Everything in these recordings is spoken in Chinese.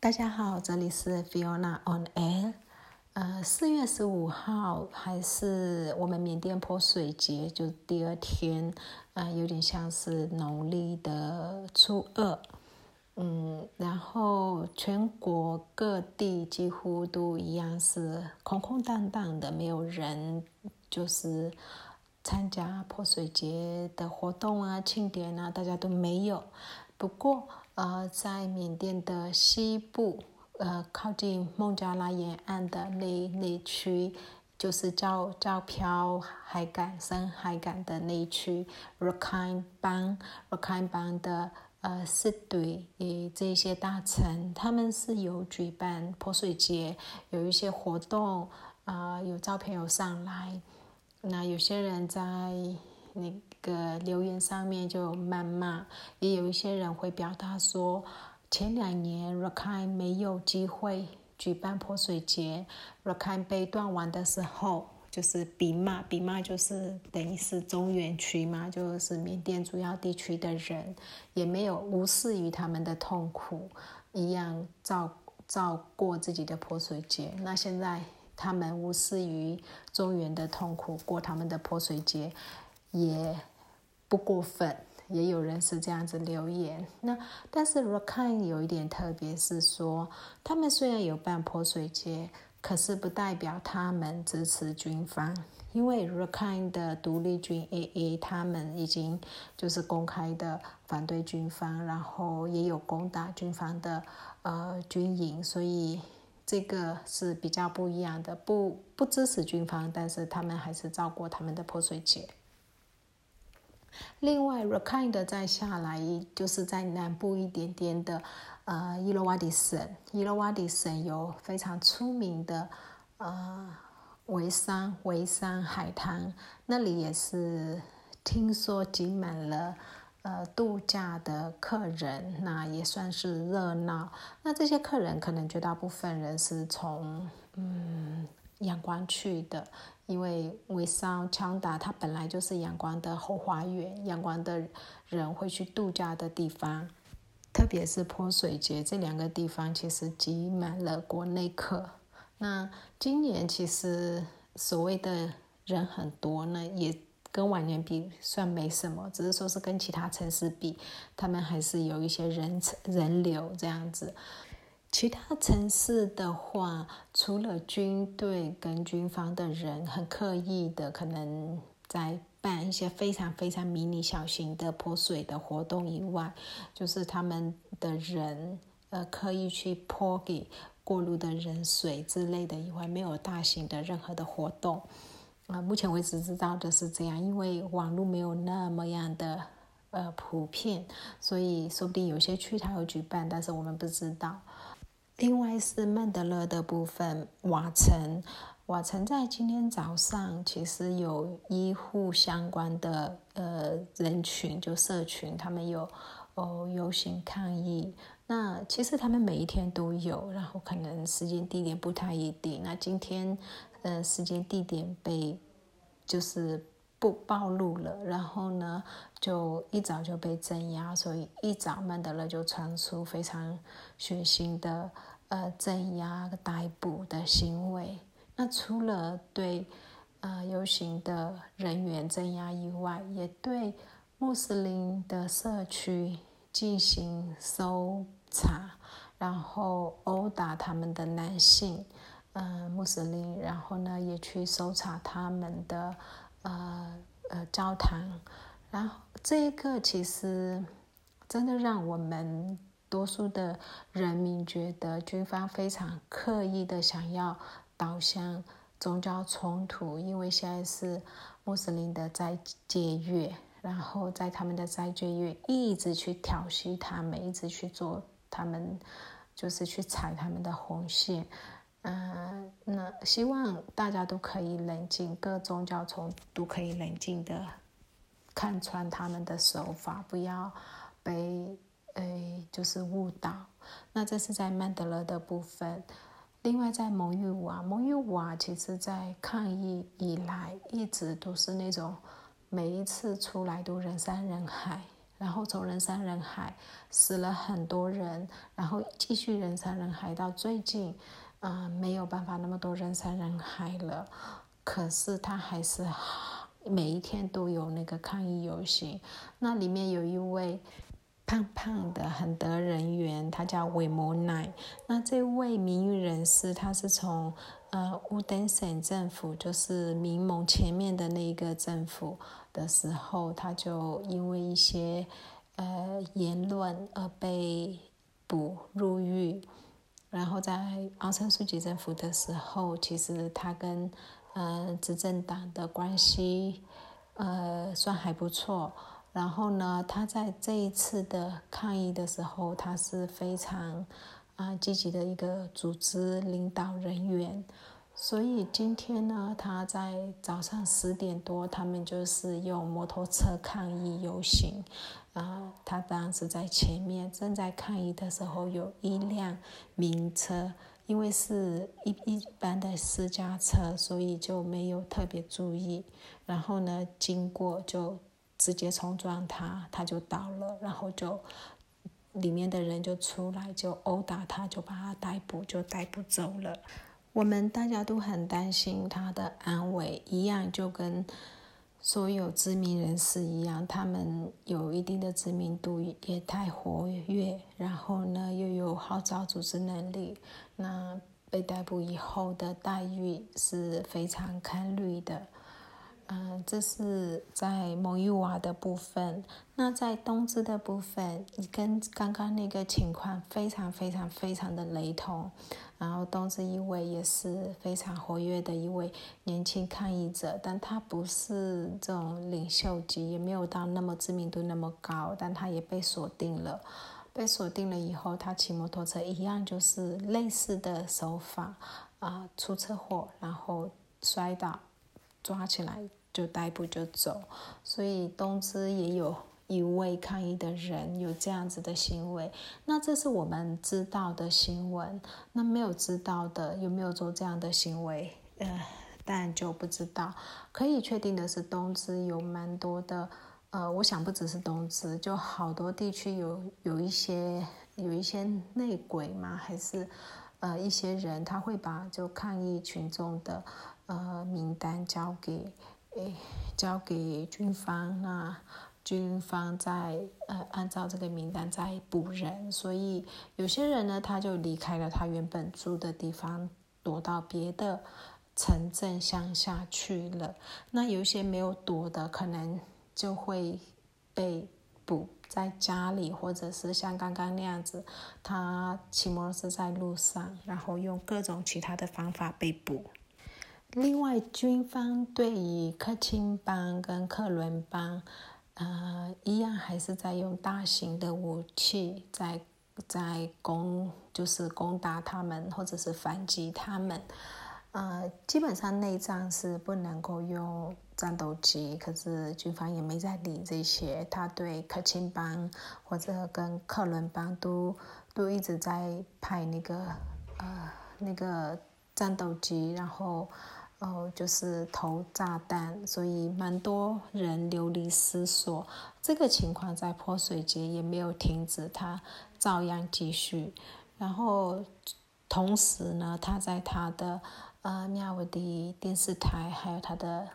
大家好，这里是 Fiona on Air。呃，四月十五号还是我们缅甸泼水节，就第二天，呃，有点像是农历的初二。嗯，然后全国各地几乎都一样是空空荡荡的，没有人，就是参加泼水节的活动啊、庆典啊，大家都没有。不过，呃，在缅甸的西部，呃，靠近孟加拉沿岸的那那区，就是叫叫漂海港、深海港的那区，Rakhine 邦，Rakhine 邦的呃市队，诶，这些大臣，他们是有举办泼水节，有一些活动，啊，有照片有上来，那有些人在那。个留言上面就谩骂，也有一些人会表达说，前两年瑞康没有机会举办泼水节瑞康被断网的时候，就是比骂比骂，就是等于是中原区嘛，就是缅甸主要地区的人也没有无视于他们的痛苦，一样照照过自己的泼水节。那现在他们无视于中原的痛苦过他们的泼水节。也不过分，也有人是这样子留言。那但是 r a k a n 有一点特别，是说他们虽然有办泼水节，可是不代表他们支持军方，因为 r a k a n 的独立军 AA 他们已经就是公开的反对军方，然后也有攻打军方的呃军营，所以这个是比较不一样的，不不支持军方，但是他们还是照过他们的泼水节。另外，Rakhine 的再下来，就是在南部一点点的，呃，伊洛瓦底省。伊洛瓦底省有非常出名的，呃，维山维山海滩，那里也是听说挤满了，呃，度假的客人，那也算是热闹。那这些客人可能绝大部分人是从，嗯。阳光去的，因为维桑枪达它本来就是阳光的后花园，阳光的人会去度假的地方，特别是泼水节这两个地方，其实挤满了国内客。那今年其实所谓的人很多呢，也跟往年比算没什么，只是说是跟其他城市比，他们还是有一些人人流这样子。其他城市的话，除了军队跟军方的人很刻意的可能在办一些非常非常迷你小型的泼水的活动以外，就是他们的人呃刻意去泼给过路的人水之类的以外，没有大型的任何的活动。啊，目前为止知道的是这样，因为网络没有那么样的呃普遍，所以说不定有些区他有举办，但是我们不知道。另外是曼德勒的部分，瓦城，瓦城在今天早上其实有医护相关的呃人群，就社群，他们有哦游行抗议。那其实他们每一天都有，然后可能时间地点不太一定。那今天呃时间地点被就是不暴露了，然后呢就一早就被镇压，所以一早曼德勒就传出非常血腥的。呃，镇压、逮捕的行为。那除了对呃游行的人员镇压以外，也对穆斯林的社区进行搜查，然后殴打他们的男性，呃，穆斯林，然后呢，也去搜查他们的呃呃教堂。然后这一个其实真的让我们。多数的人民觉得军方非常刻意的想要导向宗教冲突，因为现在是穆斯林的斋戒月，然后在他们的斋戒月一直去挑衅他们，一直去做他们，就是去踩他们的红线。嗯，那希望大家都可以冷静，各宗教从都可以冷静的看穿他们的手法，不要被。诶，就是误导。那这是在曼德勒的部分。另外，在蒙语瓦，蒙语瓦其实在抗议以来一直都是那种每一次出来都人山人海，然后从人山人海死了很多人，然后继续人山人海到最近，啊，没有办法那么多人山人海了，可是他还是每一天都有那个抗议游行。那里面有一位。胖胖的很得人缘，他叫韦摩奈。那这位名誉人士，他是从呃乌登省政府，就是民盟前面的那一个政府的时候，他就因为一些呃言论而被捕入狱。然后在奥森书记政府的时候，其实他跟呃执政党的关系呃算还不错。然后呢，他在这一次的抗议的时候，他是非常啊积极的一个组织领导人员。所以今天呢，他在早上十点多，他们就是用摩托车抗议游行。啊，他当时在前面正在抗议的时候，有一辆名车，因为是一一般的私家车，所以就没有特别注意。然后呢，经过就。直接冲撞他，他就倒了，然后就里面的人就出来，就殴打他，就把他逮捕，就逮捕走了。我们大家都很担心他的安危，一样就跟所有知名人士一样，他们有一定的知名度，也太活跃，然后呢又有号召组织能力，那被逮捕以后的待遇是非常堪虑的。嗯，这是在蒙语瓦的部分。那在东芝的部分，你跟刚刚那个情况非常非常非常的雷同。然后东芝一位也是非常活跃的一位年轻抗议者，但他不是这种领袖级，也没有到那么知名度那么高，但他也被锁定了。被锁定了以后，他骑摩托车一样就是类似的手法啊，出车祸，然后摔倒，抓起来。就逮捕就走，所以东芝也有一位抗议的人有这样子的行为。那这是我们知道的新闻。那没有知道的有没有做这样的行为？呃，当然就不知道。可以确定的是，东芝有蛮多的，呃，我想不只是东芝，就好多地区有有一些有一些内鬼嘛，还是呃一些人他会把就抗议群众的呃名单交给。诶，交给军方，那军方再呃按照这个名单再补人，所以有些人呢他就离开了他原本住的地方，躲到别的城镇乡下去了。那有一些没有躲的，可能就会被捕在家里，或者是像刚刚那样子，他骑摩托车在路上，然后用各种其他的方法被捕。另外，军方对于克钦邦跟克伦邦，呃，一样还是在用大型的武器在在攻，就是攻打他们，或者是反击他们。呃，基本上内战是不能够用战斗机，可是军方也没在理这些。他对克钦邦或者跟克伦邦都都一直在派那个呃那个战斗机，然后。哦，就是投炸弹，所以蛮多人流离失所。这个情况在泼水节也没有停止，它照样继续。然后同时呢，他在他的呃妙维迪电视台，还有他的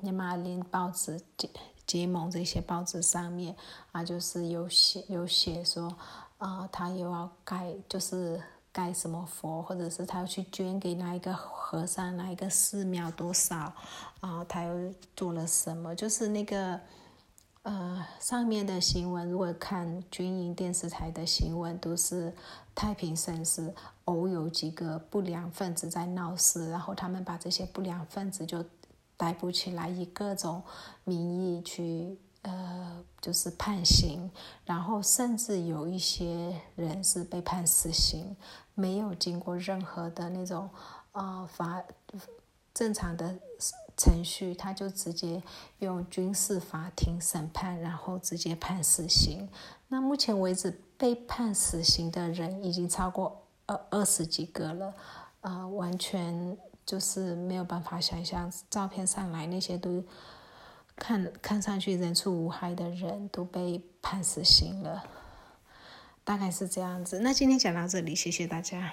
尼玛林报纸结结盟这些报纸上面啊，就是有写有写说，啊，他又要改，就是。盖什么佛，或者是他要去捐给哪一个和尚、哪一个寺庙多少，啊，他又做了什么？就是那个，呃，上面的新闻，如果看军营电视台的新闻，都是太平盛世，偶有几个不良分子在闹事，然后他们把这些不良分子就逮捕起来，以各种名义去。呃，就是判刑，然后甚至有一些人是被判死刑，没有经过任何的那种呃法正常的程序，他就直接用军事法庭审判，然后直接判死刑。那目前为止被判死刑的人已经超过二二十几个了，呃，完全就是没有办法想象，照片上来那些都。看看上去人畜无害的人都被判死刑了，大概是这样子。那今天讲到这里，谢谢大家。